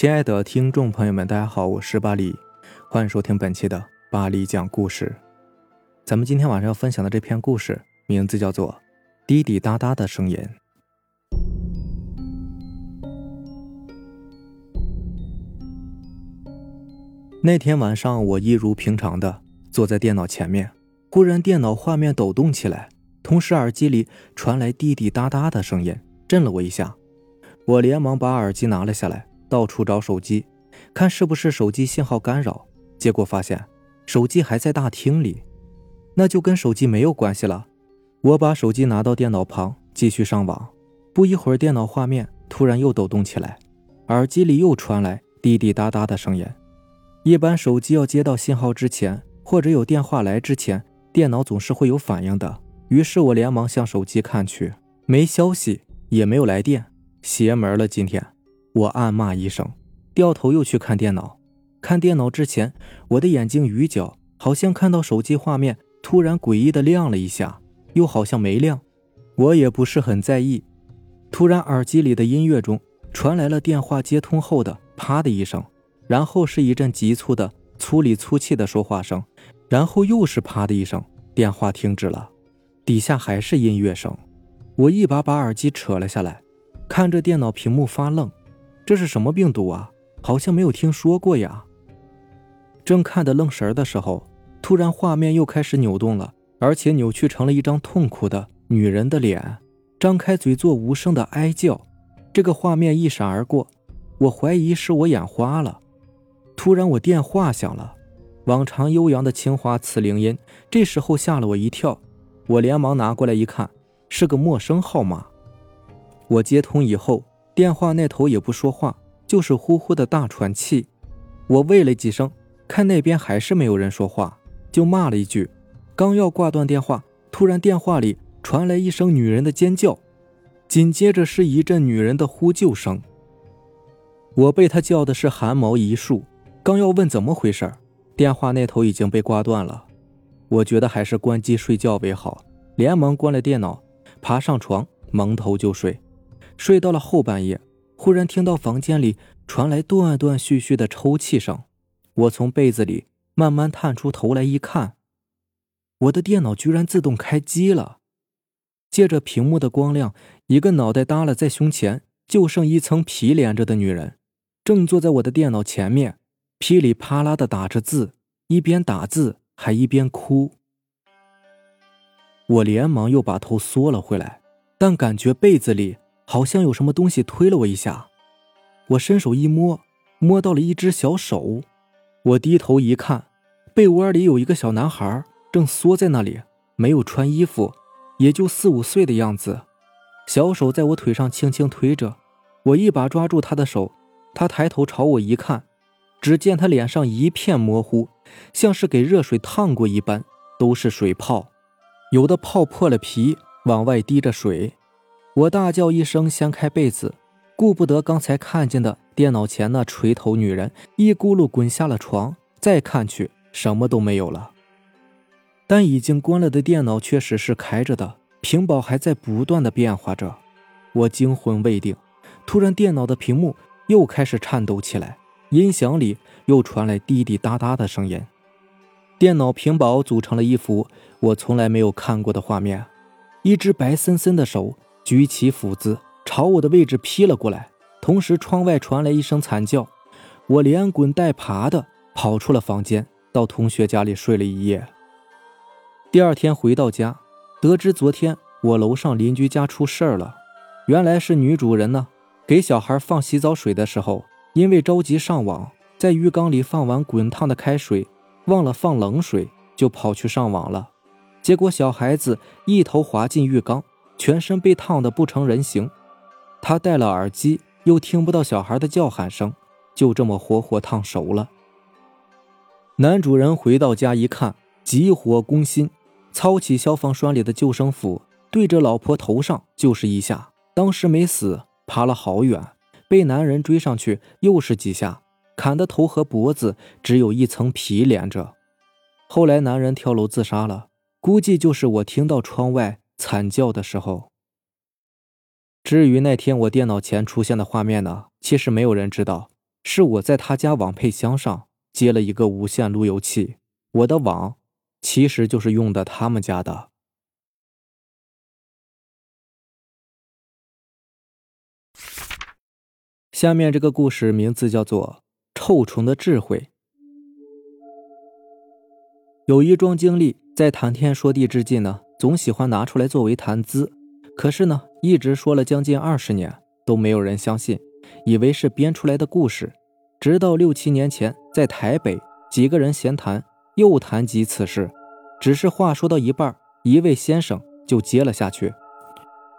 亲爱的听众朋友们，大家好，我是巴黎，欢迎收听本期的巴黎讲故事。咱们今天晚上要分享的这篇故事，名字叫做《滴滴答答的声音》。那天晚上，我一如平常的坐在电脑前面，忽然电脑画面抖动起来，同时耳机里传来滴滴答答的声音，震了我一下。我连忙把耳机拿了下来。到处找手机，看是不是手机信号干扰。结果发现手机还在大厅里，那就跟手机没有关系了。我把手机拿到电脑旁，继续上网。不一会儿，电脑画面突然又抖动起来，耳机里又传来滴滴答答的声音。一般手机要接到信号之前，或者有电话来之前，电脑总是会有反应的。于是我连忙向手机看去，没消息，也没有来电，邪门了，今天。我暗骂一声，掉头又去看电脑。看电脑之前，我的眼睛余角好像看到手机画面突然诡异的亮了一下，又好像没亮。我也不是很在意。突然，耳机里的音乐中传来了电话接通后的“啪”的一声，然后是一阵急促的、粗里粗气的说话声，然后又是“啪”的一声，电话停止了。底下还是音乐声。我一把把耳机扯了下来，看着电脑屏幕发愣。这是什么病毒啊？好像没有听说过呀。正看得愣神的时候，突然画面又开始扭动了，而且扭曲成了一张痛苦的女人的脸，张开嘴做无声的哀叫。这个画面一闪而过，我怀疑是我眼花了。突然，我电话响了，往常悠扬的青花瓷铃音，这时候吓了我一跳。我连忙拿过来一看，是个陌生号码。我接通以后。电话那头也不说话，就是呼呼的大喘气。我喂了几声，看那边还是没有人说话，就骂了一句。刚要挂断电话，突然电话里传来一声女人的尖叫，紧接着是一阵女人的呼救声。我被她叫的是汗毛一竖，刚要问怎么回事，电话那头已经被挂断了。我觉得还是关机睡觉为好，连忙关了电脑，爬上床蒙头就睡。睡到了后半夜，忽然听到房间里传来断断续续的抽泣声。我从被子里慢慢探出头来一看，我的电脑居然自动开机了。借着屏幕的光亮，一个脑袋耷拉在胸前，就剩一层皮连着的女人，正坐在我的电脑前面，噼里啪啦的打着字，一边打字还一边哭。我连忙又把头缩了回来，但感觉被子里。好像有什么东西推了我一下，我伸手一摸，摸到了一只小手。我低头一看，被窝里有一个小男孩，正缩在那里，没有穿衣服，也就四五岁的样子。小手在我腿上轻轻推着，我一把抓住他的手，他抬头朝我一看，只见他脸上一片模糊，像是给热水烫过一般，都是水泡，有的泡破了皮，往外滴着水。我大叫一声，掀开被子，顾不得刚才看见的电脑前那垂头女人，一咕噜滚下了床。再看去，什么都没有了。但已经关了的电脑确实是开着的，屏保还在不断的变化着。我惊魂未定，突然电脑的屏幕又开始颤抖起来，音响里又传来滴滴答答的声音。电脑屏保组成了一幅我从来没有看过的画面，一只白森森的手。举起斧子朝我的位置劈了过来，同时窗外传来一声惨叫，我连滚带爬的跑出了房间，到同学家里睡了一夜。第二天回到家，得知昨天我楼上邻居家出事儿了，原来是女主人呢，给小孩放洗澡水的时候，因为着急上网，在浴缸里放完滚烫的开水，忘了放冷水，就跑去上网了，结果小孩子一头滑进浴缸。全身被烫得不成人形，他戴了耳机，又听不到小孩的叫喊声，就这么活活烫熟了。男主人回到家一看，急火攻心，操起消防栓里的救生斧，对着老婆头上就是一下，当时没死，爬了好远，被男人追上去又是几下，砍的头和脖子只有一层皮连着。后来男人跳楼自杀了，估计就是我听到窗外。惨叫的时候。至于那天我电脑前出现的画面呢？其实没有人知道，是我在他家网配箱上接了一个无线路由器，我的网其实就是用的他们家的。下面这个故事名字叫做《臭虫的智慧》。有一桩经历，在谈天说地之际呢，总喜欢拿出来作为谈资。可是呢，一直说了将近二十年，都没有人相信，以为是编出来的故事。直到六七年前，在台北几个人闲谈，又谈及此事，只是话说到一半，一位先生就接了下去。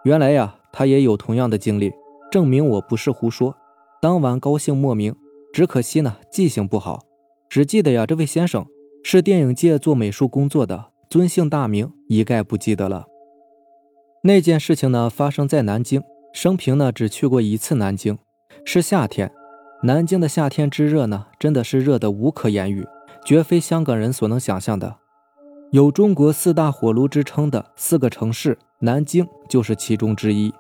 原来呀，他也有同样的经历，证明我不是胡说。当晚高兴莫名，只可惜呢记性不好，只记得呀这位先生是电影界做美术工作的，尊姓大名一概不记得了。那件事情呢发生在南京，生平呢只去过一次南京，是夏天，南京的夏天之热呢真的是热得无可言喻，绝非香港人所能想象的。有中国四大火炉之称的四个城市，南京就是其中之一。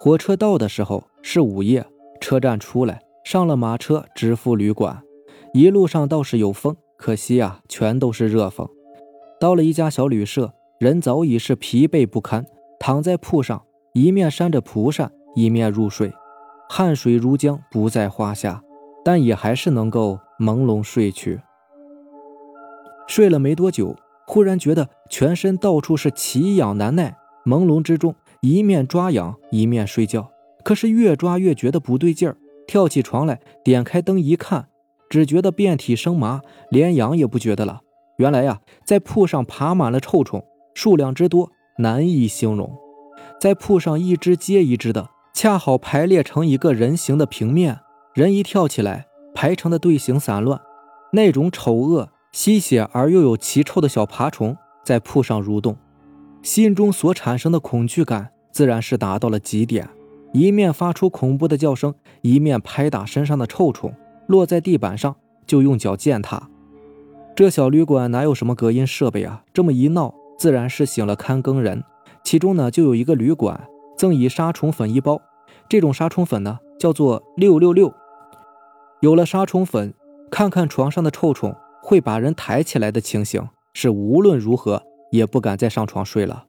火车到的时候是午夜。车站出来，上了马车，直赴旅馆。一路上倒是有风，可惜啊，全都是热风。到了一家小旅社，人早已是疲惫不堪，躺在铺上，一面扇着蒲扇，一面入睡，汗水如浆，不在话下，但也还是能够朦胧睡去。睡了没多久，忽然觉得全身到处是奇痒难耐，朦胧之中，一面抓痒，一面睡觉。可是越抓越觉得不对劲儿，跳起床来，点开灯一看，只觉得遍体生麻，连痒也不觉得了。原来呀，在铺上爬满了臭虫，数量之多难以形容，在铺上一只接一只的，恰好排列成一个人形的平面。人一跳起来，排成的队形散乱，那种丑恶、吸血而又有奇臭的小爬虫在铺上蠕动，心中所产生的恐惧感自然是达到了极点。一面发出恐怖的叫声，一面拍打身上的臭虫，落在地板上就用脚践踏。这小旅馆哪有什么隔音设备啊？这么一闹，自然是醒了看更人。其中呢，就有一个旅馆赠以杀虫粉一包。这种杀虫粉呢，叫做六六六。有了杀虫粉，看看床上的臭虫会把人抬起来的情形，是无论如何也不敢再上床睡了。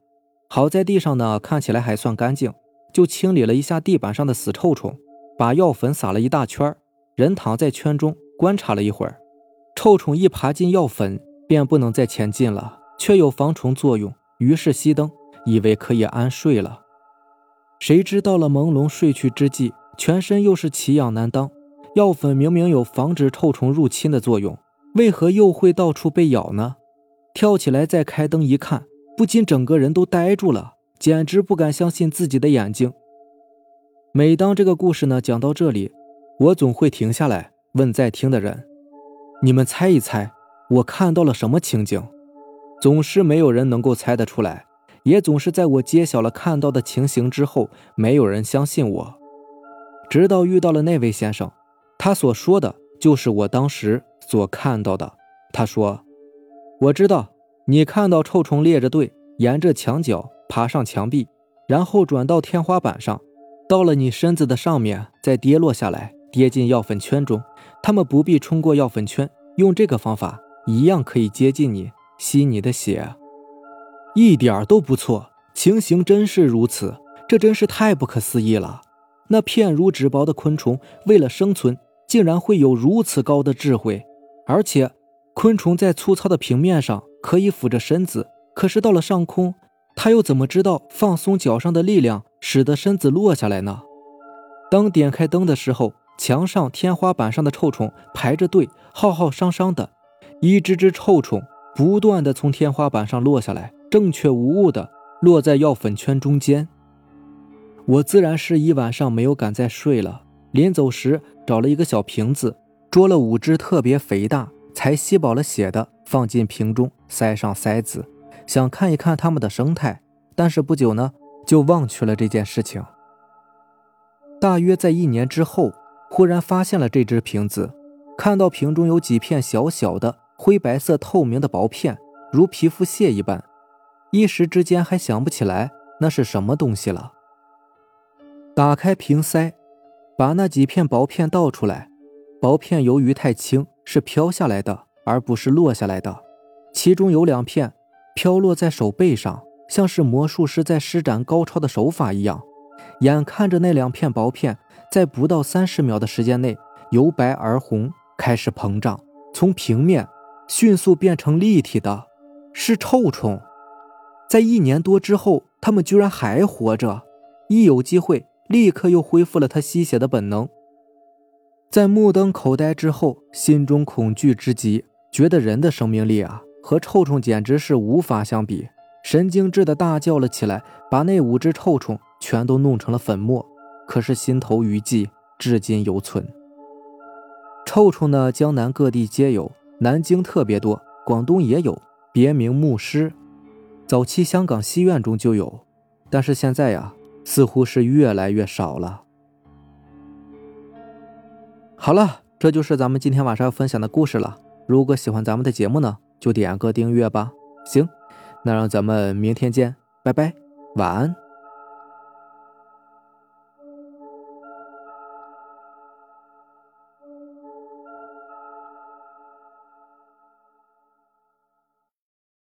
好在地上呢，看起来还算干净。就清理了一下地板上的死臭虫，把药粉撒了一大圈人躺在圈中观察了一会儿，臭虫一爬进药粉，便不能再前进了，却有防虫作用，于是熄灯，以为可以安睡了。谁知到了朦胧睡去之际，全身又是奇痒难当。药粉明明有防止臭虫入侵的作用，为何又会到处被咬呢？跳起来再开灯一看，不禁整个人都呆住了。简直不敢相信自己的眼睛。每当这个故事呢讲到这里，我总会停下来问在听的人：“你们猜一猜，我看到了什么情景？”总是没有人能够猜得出来，也总是在我揭晓了看到的情形之后，没有人相信我。直到遇到了那位先生，他所说的就是我当时所看到的。他说：“我知道你看到臭虫列着队，沿着墙角。”爬上墙壁，然后转到天花板上，到了你身子的上面，再跌落下来，跌进药粉圈中。他们不必冲过药粉圈，用这个方法一样可以接近你，吸你的血，一点都不错。情形真是如此，这真是太不可思议了。那片如纸薄的昆虫，为了生存，竟然会有如此高的智慧。而且，昆虫在粗糙的平面上可以俯着身子，可是到了上空。他又怎么知道放松脚上的力量，使得身子落下来呢？当点开灯的时候，墙上、天花板上的臭虫排着队，浩浩汤汤的，一只只臭虫不断的从天花板上落下来，正确无误的落在药粉圈中间。我自然是一晚上没有敢再睡了。临走时，找了一个小瓶子，捉了五只特别肥大、才吸饱了血的，放进瓶中，塞上塞子。想看一看它们的生态，但是不久呢，就忘却了这件事情。大约在一年之后，忽然发现了这只瓶子，看到瓶中有几片小小的灰白色透明的薄片，如皮肤屑一般，一时之间还想不起来那是什么东西了。打开瓶塞，把那几片薄片倒出来，薄片由于太轻，是飘下来的，而不是落下来的。其中有两片飘落在手背上，像是魔术师在施展高超的手法一样。眼看着那两片薄片在不到三十秒的时间内由白而红，开始膨胀，从平面迅速变成立体的，是臭虫。在一年多之后，它们居然还活着。一有机会，立刻又恢复了它吸血的本能。在目瞪口呆之后，心中恐惧之极，觉得人的生命力啊，和臭虫简直是无法相比。神经质的大叫了起来，把那五只臭虫全都弄成了粉末。可是心头余悸至今犹存。臭虫呢，江南各地皆有，南京特别多，广东也有，别名牧师。早期香港戏院中就有，但是现在呀，似乎是越来越少了。好了，这就是咱们今天晚上要分享的故事了。如果喜欢咱们的节目呢，就点个订阅吧。行。那让咱们明天见，拜拜，晚安。